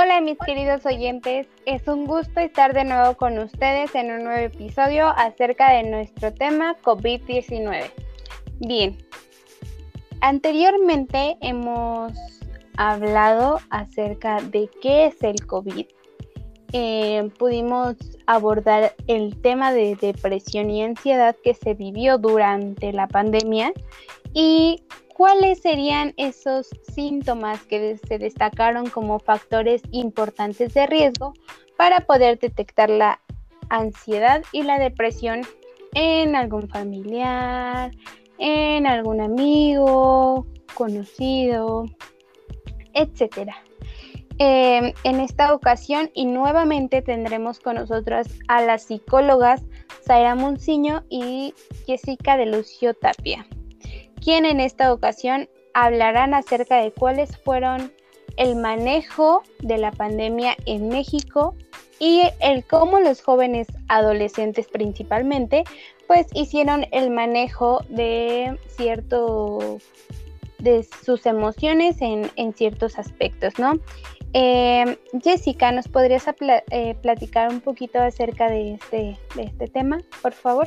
Hola mis queridos oyentes, es un gusto estar de nuevo con ustedes en un nuevo episodio acerca de nuestro tema COVID-19. Bien, anteriormente hemos hablado acerca de qué es el COVID. Eh, pudimos abordar el tema de depresión y ansiedad que se vivió durante la pandemia y ¿cuáles serían esos síntomas que se destacaron como factores importantes de riesgo para poder detectar la ansiedad y la depresión en algún familiar, en algún amigo, conocido, etcétera? Em, en esta ocasión y nuevamente tendremos con nosotras a las psicólogas Zaira Munciño y Jessica de Lucio Tapia quien en esta ocasión hablarán acerca de cuáles fueron el manejo de la pandemia en México y el cómo los jóvenes adolescentes principalmente pues hicieron el manejo de cierto de sus emociones en, ciertos aspectos, ¿no? Em, Jessica, ¿nos podrías eh, platicar un poquito acerca de este, de este tema, por favor?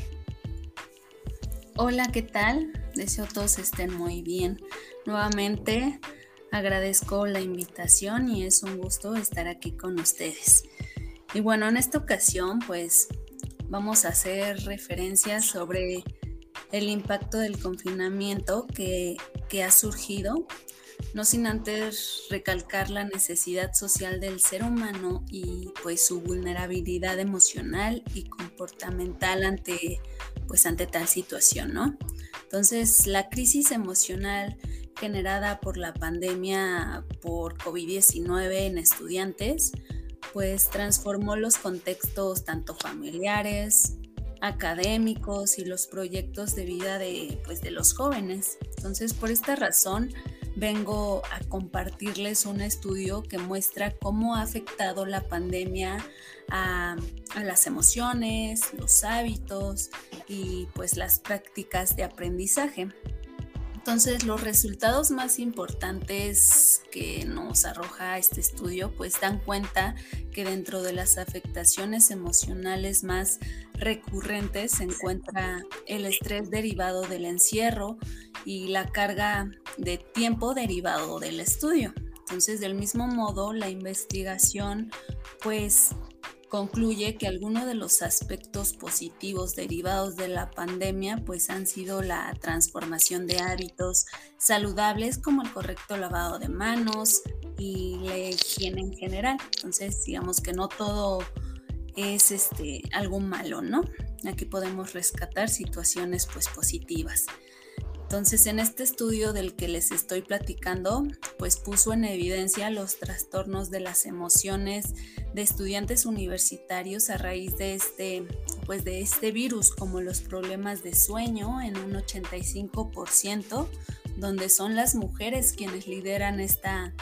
Hola, ¿qué tal? Deseo todos estén muy bien. Nuevamente agradezco la invitación y es un gusto estar aquí con ustedes. Y bueno, en esta ocasión pues vamos a hacer referencias sobre el impacto del confinamiento que, que ha surgido no sin antes recalcar la necesidad social del ser humano y pues su vulnerabilidad emocional y comportamental ante pues ante tal situación, ¿no? Entonces, la crisis emocional generada por la pandemia por COVID-19 en estudiantes, pues transformó los contextos tanto familiares, académicos y los proyectos de vida de, pues, de los jóvenes. Entonces, por esta razón, vengo a compartirles un estudio que muestra cómo ha afectado la pandemia a, las emociones, los hábitos y pues las prácticas de aprendizaje. Entonces, los resultados más importantes que nos arroja este estudio, pues dan cuenta que dentro de las afectaciones emocionales más recurrentes se encuentra el estrés derivado del encierro y la carga de tiempo derivado del estudio. Entonces, del mismo modo, la investigación pues concluye que algunos de los aspectos positivos derivados de la pandemia pues han sido la transformación de hábitos saludables como el correcto lavado de manos y la higiene en general. Entonces, digamos que no todo es este algo malo, ¿no? Aquí podemos rescatar situaciones pues positivas. Entonces, en este estudio del que les estoy platicando, pues puso en evidencia los trastornos de las emociones de estudiantes universitarios a raíz de este, pues de este virus, como los problemas de sueño en un 85%, donde son las mujeres quienes lideran esta,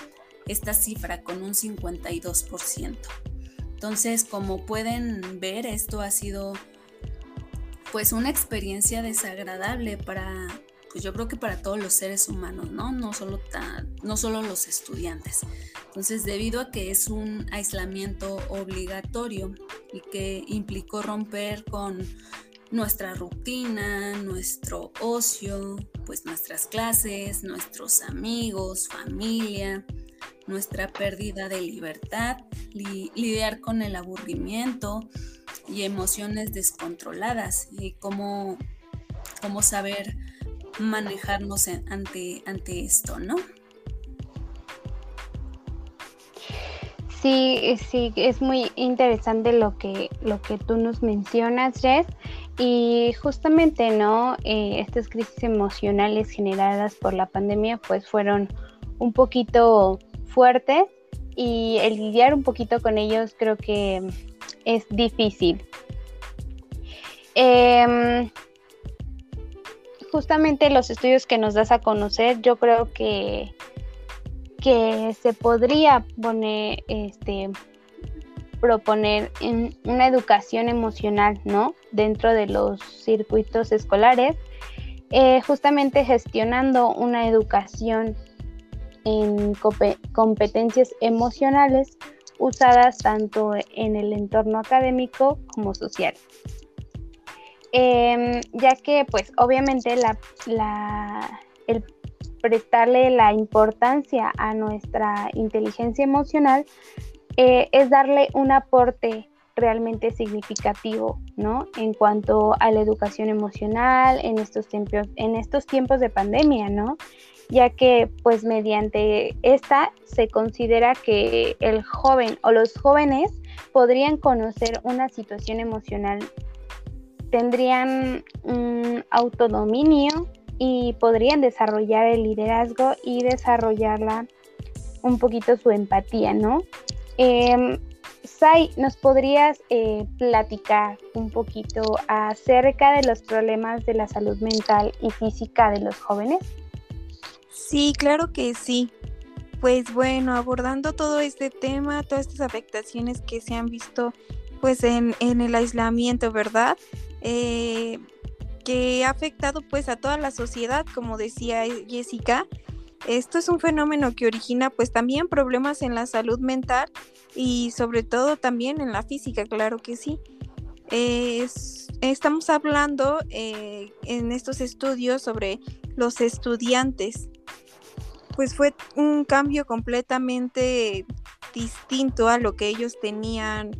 esta cifra con un 52%. Entonces, como pueden ver, esto ha sido pues una experiencia desagradable para pues yo creo que para todos los seres humanos, ¿no? No solo, no solo los estudiantes. Entonces, debido a que es un aislamiento obligatorio y que implicó romper con nuestra rutina, nuestro ocio, pues nuestras clases, nuestros amigos, familia, nuestra pérdida de libertad, lidiar con el aburrimiento y emociones descontroladas y cómo, cómo saber manejarnos ante, ante esto, ¿no? Sí, sí, es muy interesante lo que, lo que tú nos mencionas, Jess. Y justamente, ¿no? Eh, estas crisis emocionales generadas por la pandemia, pues fueron un poquito fuertes y el lidiar un poquito con ellos creo que es difícil. Eh, justamente los estudios que nos das a conocer, yo creo que, que se podría poner, este, proponer en una educación emocional, ¿no? Dentro de los circuitos escolares, eh, justamente gestionando una educación en competencias emocionales, usadas tanto en el entorno académico como social. Em, ya que pues obviamente el prestarle la importancia a nuestra inteligencia emocional eh, es darle un aporte realmente significativo, ¿no? En cuanto a la educación emocional en estos tiempos, en estos tiempos de pandemia, ¿no? Ya que pues mediante esta se considera que el joven o los jóvenes podrían conocer una situación emocional, tendrían un autodominio y podrían desarrollar el liderazgo y desarrollarla un poquito su empatía, ¿no? Em, Sai, ¿nos podrías eh, platicar un poquito acerca de los problemas de la salud mental y física de los jóvenes? Sí, claro que sí. Pues bueno, abordando todo este tema, todas estas afectaciones que se han visto pues en, el aislamiento, ¿verdad? Eh, que ha afectado pues a toda la sociedad, como decía Jessica. Esto es un fenómeno que origina pues también problemas en la salud mental y sobre todo también en la física, claro que sí. estamos hablando eh, en estos estudios sobre los estudiantes. Pues fue un cambio completamente distinto a lo que ellos tenían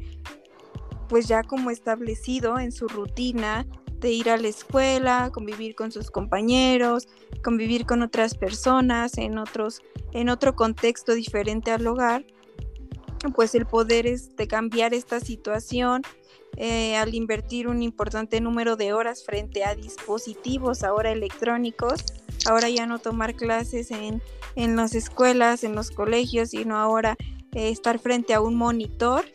pues ya como establecido en su rutina de ir a la escuela, convivir con sus compañeros, convivir con otras personas en otros en otro contexto diferente al hogar pues el poder este, cambiar esta situación eh, al invertir un importante número de horas frente a dispositivos ahora electrónicos, ahora ya no tomar clases en, en las escuelas, en los colegios, sino ahora eh, estar frente a un monitor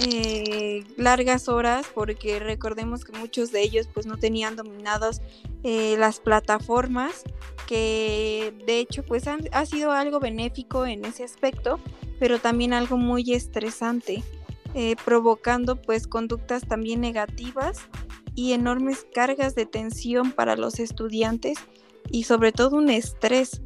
eh, largas horas porque recordemos que muchos de ellos pues no tenían dominados las plataformas que de hecho pues ha sido algo benéfico en ese aspecto pero también algo muy estresante, eh, provocando pues conductas también negativas y enormes cargas de tensión para los estudiantes y sobre todo un estrés,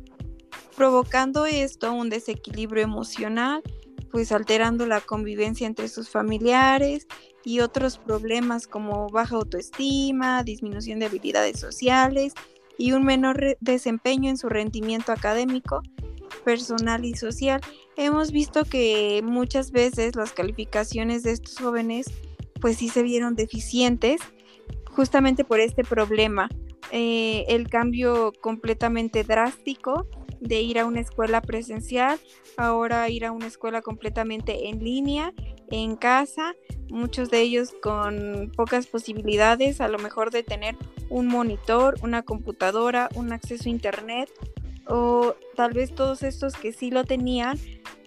provocando esto un desequilibrio emocional, pues alterando la convivencia entre sus familiares y otros problemas como baja autoestima, disminución de habilidades sociales y un menor desempeño en su rendimiento académico personal y social. Hemos visto que muchas veces las calificaciones de estos jóvenes pues sí se vieron deficientes justamente por este problema. Eh, el cambio completamente drástico de ir a una escuela presencial, ahora ir a una escuela completamente en línea, en casa, muchos de ellos con pocas posibilidades, a lo mejor de tener un monitor, una computadora, un acceso a internet o tal vez todos estos que sí lo tenían,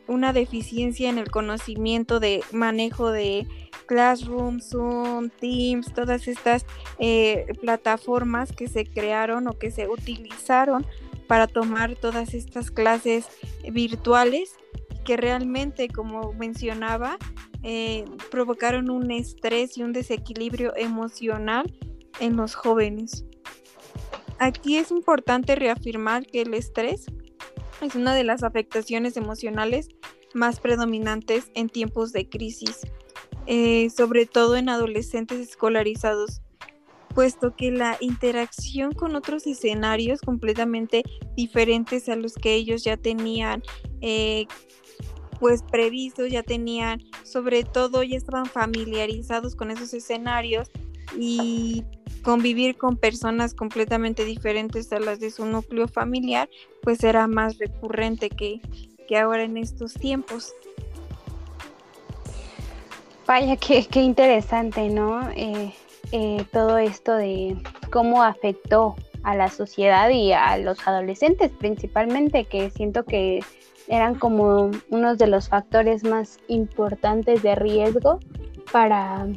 una deficiencia en el conocimiento de manejo de Classroom, Zoom, Teams, todas estas eh, plataformas que se crearon o que se utilizaron para tomar todas estas clases virtuales que realmente, como mencionaba, eh, provocaron un estrés y un desequilibrio emocional en los jóvenes. Aquí es importante reafirmar que el estrés es una de las afectaciones emocionales más predominantes en tiempos de crisis, eh, sobre todo en adolescentes escolarizados, puesto que la interacción con otros escenarios completamente diferentes a los que ellos ya tenían eh, pues previstos, ya tenían, sobre todo ya estaban familiarizados con esos escenarios y convivir con personas completamente diferentes a las de su núcleo familiar, pues era más recurrente que, ahora en estos tiempos. Vaya, qué, qué interesante, ¿no? Eh, eh, todo esto de cómo afectó a la sociedad y a los adolescentes principalmente, que siento que eran como unos de los factores más importantes de riesgo para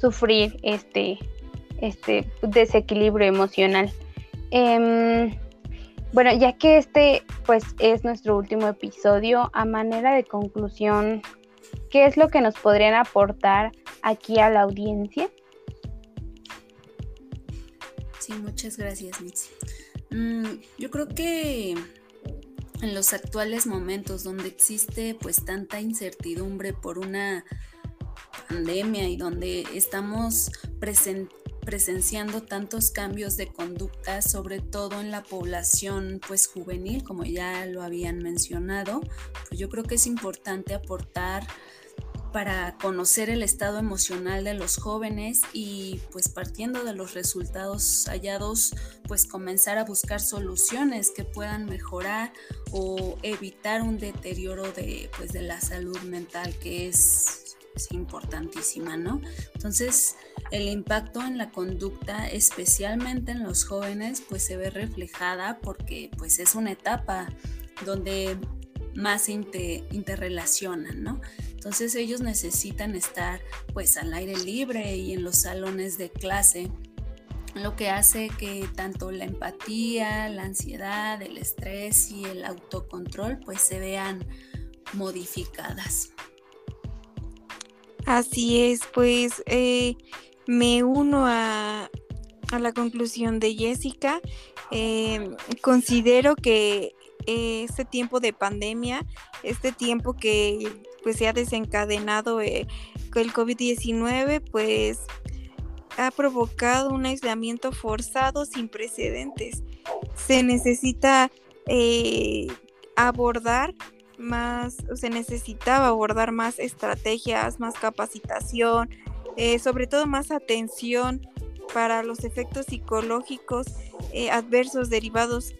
sufrir este, este desequilibrio emocional. Em, bueno, ya que este pues es nuestro último episodio, a manera de conclusión, ¿qué es lo que nos podrían aportar aquí a la audiencia? Muchas gracias, Mitzi. Mm, yo creo que en los actuales momentos donde existe pues tanta incertidumbre por una pandemia y donde estamos presenciando tantos cambios de conducta, sobre todo en la población pues juvenil, como ya lo habían mencionado, pues yo creo que es importante aportar para conocer el estado emocional de los jóvenes y pues partiendo de los resultados hallados pues comenzar a buscar soluciones que puedan mejorar o evitar un deterioro de pues de la salud mental que es, es importantísima, ¿no? Entonces el impacto en la conducta especialmente en los jóvenes pues se ve reflejada porque pues es una etapa donde más se interrelacionan, ¿no? Entonces ellos necesitan estar pues al aire libre y en los salones de clase, lo que hace que tanto la empatía, la ansiedad, el estrés y el autocontrol pues se vean modificadas. Así es, pues eh, me uno a, la conclusión de Jessica. Eh, considero que este tiempo de pandemia, este tiempo que pues se ha desencadenado eh, el COVID-19, pues ha provocado un aislamiento forzado sin precedentes. Se necesita eh, abordar más, se necesitaba abordar más estrategias, más capacitación, eh, sobre todo más atención para los efectos psicológicos adversos derivados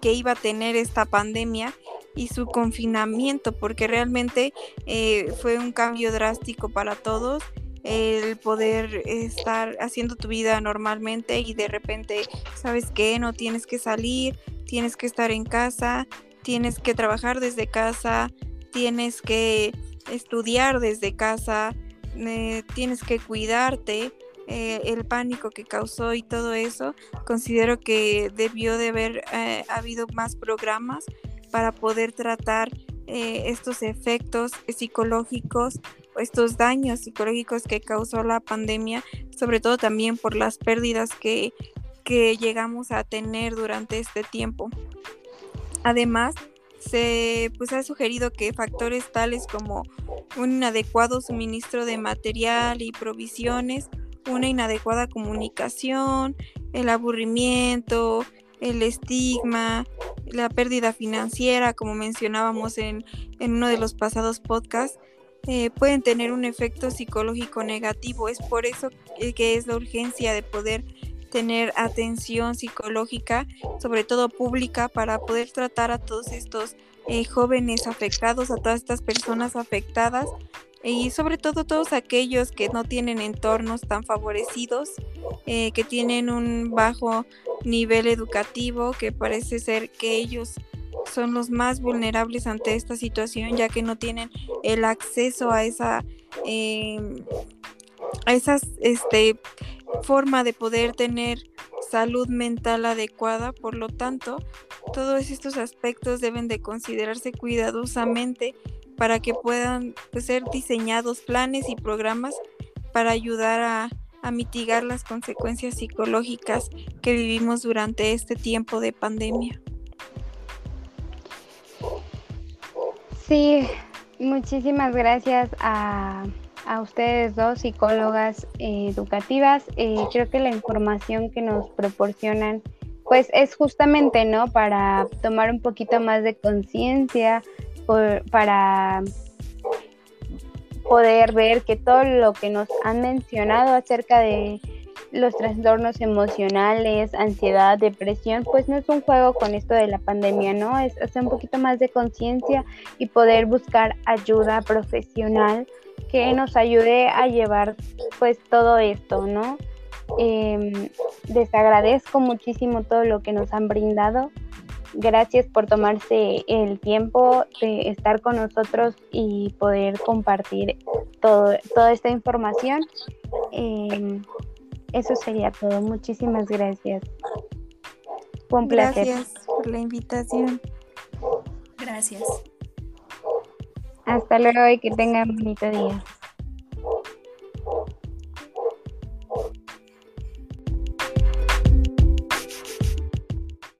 que iba a tener esta pandemia y su confinamiento, porque realmente eh, fue un cambio drástico para todos el poder estar haciendo tu vida normalmente y de repente, ¿sabes qué? No tienes que salir, tienes que estar en casa, tienes que trabajar desde casa, tienes que estudiar desde casa, eh, tienes que cuidarte. Eh, el pánico que causó y todo eso, considero que debió de haber habido más programas para poder tratar eh, estos efectos psicológicos o estos daños psicológicos que causó la pandemia, sobre todo también por las pérdidas que, que llegamos a tener durante este tiempo. Además, se pues, ha sugerido que factores tales como un inadecuado suministro de material y provisiones, una inadecuada comunicación, el aburrimiento, el estigma, la pérdida financiera, como mencionábamos en, uno de los pasados podcasts, eh, pueden tener un efecto psicológico negativo. Es por eso que es la urgencia de poder tener atención psicológica, sobre todo pública, para poder tratar a todos estos eh, jóvenes afectados, a todas estas personas afectadas y sobre todo todos aquellos que no tienen entornos tan favorecidos, eh, que tienen un bajo nivel educativo, que parece ser que ellos son los más vulnerables ante esta situación, ya que no tienen el acceso a esa, em, a este, forma de poder tener salud mental adecuada. Por lo tanto, todos estos aspectos deben de considerarse cuidadosamente para que puedan pues, ser diseñados planes y programas para ayudar a, mitigar las consecuencias psicológicas que vivimos durante este tiempo de pandemia. Sí, muchísimas gracias a, ustedes dos psicólogas educativas. Eh, creo que la información que nos proporcionan pues es justamente, ¿no? Para tomar un poquito más de conciencia para poder ver que todo lo que nos han mencionado acerca de los trastornos emocionales, ansiedad, depresión, pues no es un juego con esto de la pandemia, ¿no? Es hacer un poquito más de conciencia y poder buscar ayuda profesional que nos ayude a llevar pues todo esto, ¿no? Eh, les agradezco muchísimo todo lo que nos han brindado. Gracias por tomarse el tiempo de estar con nosotros y poder compartir todo, toda esta información. Em, eso sería todo. Muchísimas gracias. Fue un placer. Gracias por la invitación. Gracias. Hasta luego y que tengan un bonito día.